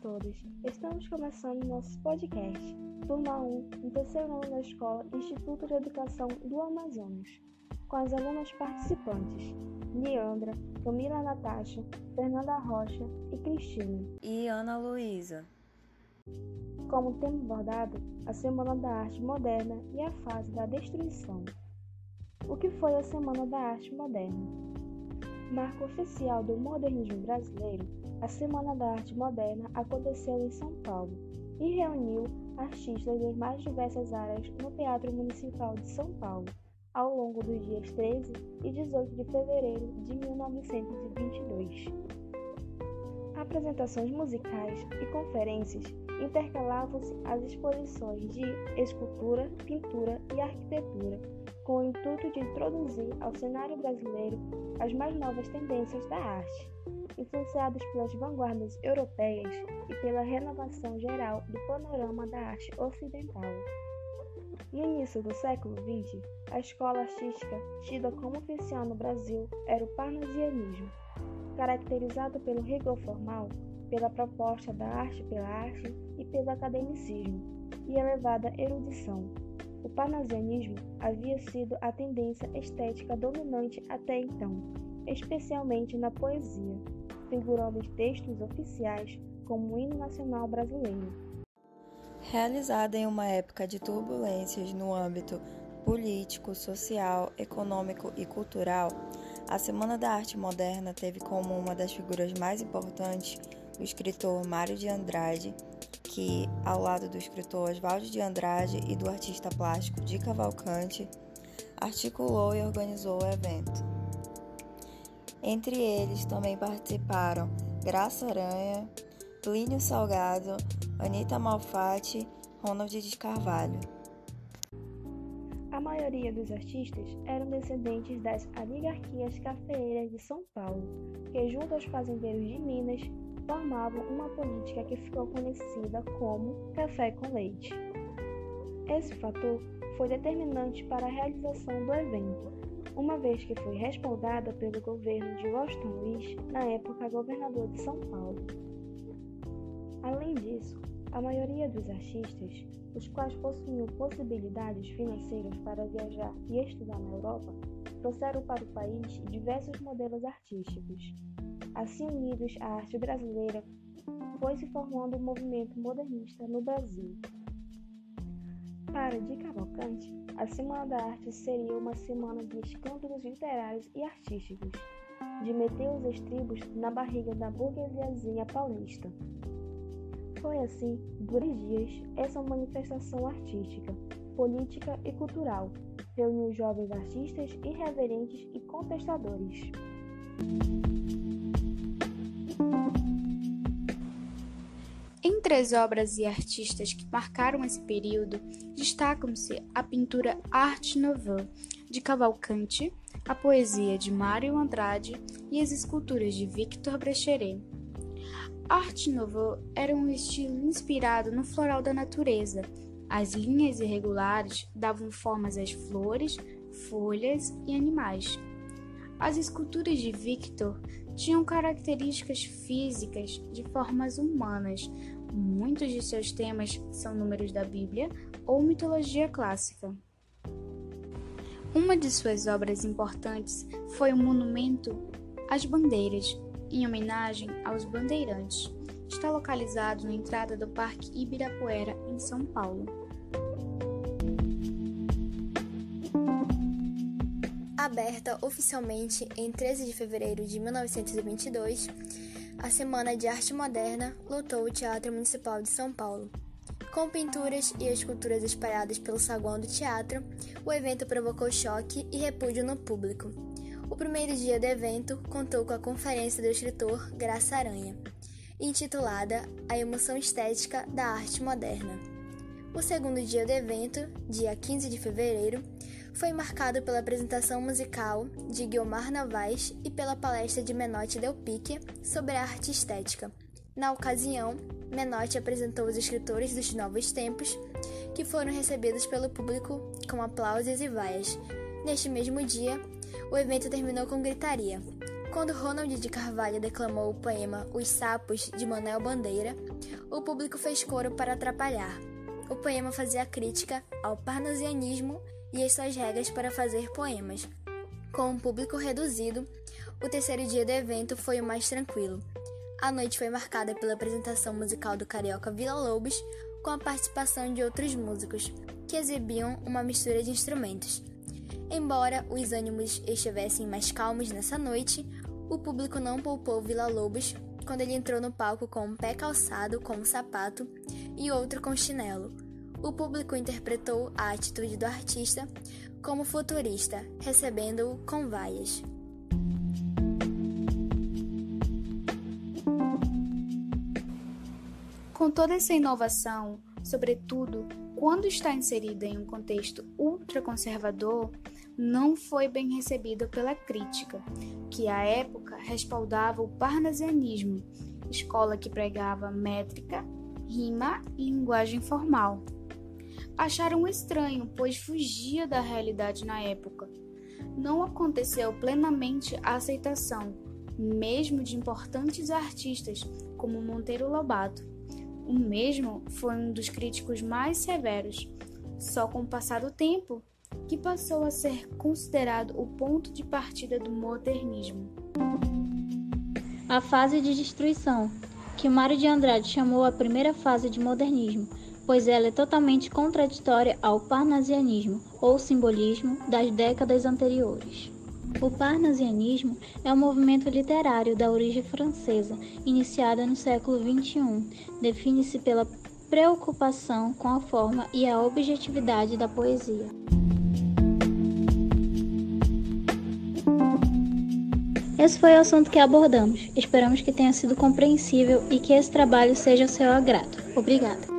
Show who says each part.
Speaker 1: todos, estamos começando nosso podcast, Turma 1, no terceiro ano da Escola Instituto de Educação do Amazonas, com as alunas participantes, Leandra, Camila Natasha, Fernanda Rocha e Cristina.
Speaker 2: E Ana Luísa.
Speaker 1: Como tema abordado, a Semana da Arte Moderna e a fase da destruição. O que foi a Semana da Arte Moderna? Marco oficial do modernismo brasileiro, a Semana da Arte Moderna aconteceu em São Paulo e reuniu artistas das mais diversas áreas no Teatro Municipal de São Paulo, ao longo dos dias 13 e 18 de fevereiro de 1922. Apresentações musicais e conferências intercalavam-se às exposições de escultura, pintura e arquitetura com o intuito de introduzir ao cenário brasileiro as mais novas tendências da arte, influenciadas pelas vanguardas europeias e pela renovação geral do panorama da arte ocidental. No início do século XX, a escola artística tida como oficial no Brasil era o parnasianismo, caracterizado pelo rigor formal, pela proposta da arte pela arte e pelo academicismo e elevada erudição. O parnasianismo havia sido a tendência estética dominante até então, especialmente na poesia, figurando em textos oficiais como o hino nacional brasileiro.
Speaker 2: Realizada em uma época de turbulências no âmbito político, social, econômico e cultural, a Semana da Arte Moderna teve como uma das figuras mais importantes o escritor Mário de Andrade, que, ao lado do escritor Oswaldo de Andrade e do artista plástico Di Cavalcante, articulou e organizou o evento. Entre eles também participaram Graça Aranha, Plínio Salgado, Anita Malfatti, Ronald de Carvalho.
Speaker 1: A maioria dos artistas eram descendentes das oligarquias cafeeiras de São Paulo, que, junto aos fazendeiros de Minas, formavam uma política que ficou conhecida como café com leite. Esse fator foi determinante para a realização do evento, uma vez que foi respaldada pelo governo de Washington Luiz, na época governador de São Paulo. Além disso, a maioria dos artistas, os quais possuíam possibilidades financeiras para viajar e estudar na Europa, trouxeram para o país diversos modelos artísticos, Assim unidos à arte brasileira, foi se formando um movimento modernista no Brasil. Para de Cavalcante, a Semana da Arte seria uma semana de escândalos literários e artísticos, de meter os estribos na barriga da burguesiazinha paulista. Foi assim, dois dias, essa manifestação artística, política e cultural reuniu jovens artistas irreverentes e contestadores.
Speaker 3: Entre as obras e artistas que marcaram esse período, destacam-se a pintura Arte Nouveau de Cavalcante, a poesia de Mário Andrade e as esculturas de Victor Brecheret. Arte Nouveau era um estilo inspirado no floral da natureza. As linhas irregulares davam formas às flores, folhas e animais. As esculturas de Victor tinham características físicas de formas humanas. Muitos de seus temas são números da Bíblia ou mitologia clássica. Uma de suas obras importantes foi o monumento às bandeiras, em homenagem aos bandeirantes. Está localizado na entrada do Parque Ibirapuera, em São Paulo.
Speaker 4: Aberta oficialmente em 13 de fevereiro de 1922, a Semana de Arte Moderna lotou o Teatro Municipal de São Paulo. Com pinturas e esculturas espalhadas pelo saguão do teatro, o evento provocou choque e repúdio no público. O primeiro dia do evento contou com a conferência do escritor Graça Aranha, intitulada A Emoção Estética da Arte Moderna. O segundo dia do evento, dia 15 de fevereiro, foi marcado pela apresentação musical de Guilmar Novaes e pela palestra de Menotti Del Pique sobre a arte estética. Na ocasião, Menotti apresentou os escritores dos novos tempos, que foram recebidos pelo público com aplausos e vaias. Neste mesmo dia, o evento terminou com gritaria: Quando Ronald de Carvalho declamou o poema Os Sapos de Manuel Bandeira, o público fez coro para atrapalhar. O poema fazia crítica ao parnasianismo e as suas regras para fazer poemas. Com um público reduzido, o terceiro dia do evento foi o mais tranquilo. A noite foi marcada pela apresentação musical do carioca Vila Lobos, com a participação de outros músicos, que exibiam uma mistura de instrumentos. Embora os ânimos estivessem mais calmos nessa noite, o público não poupou Vila Lobos quando ele entrou no palco com um pé calçado com um sapato e outro com chinelo. O público interpretou a atitude do artista como futurista, recebendo-o com vaias.
Speaker 3: Com toda essa inovação, sobretudo quando está inserida em um contexto ultraconservador, não foi bem recebida pela crítica, que à época respaldava o parnasianismo, escola que pregava métrica, rima e linguagem formal. Acharam estranho, pois fugia da realidade na época. Não aconteceu plenamente a aceitação, mesmo de importantes artistas como Monteiro Lobato. O mesmo foi um dos críticos mais severos. Só com o passar do tempo que passou a ser considerado o ponto de partida do modernismo.
Speaker 5: A fase de destruição, que Mário de Andrade chamou a primeira fase de modernismo, pois ela é totalmente contraditória ao parnasianismo ou simbolismo das décadas anteriores. O parnasianismo é um movimento literário da origem francesa, iniciado no século XXI. Define-se pela preocupação com a forma e a objetividade da poesia. Esse foi o assunto que abordamos. Esperamos que tenha sido compreensível e que esse trabalho seja ao seu agrado. Obrigada.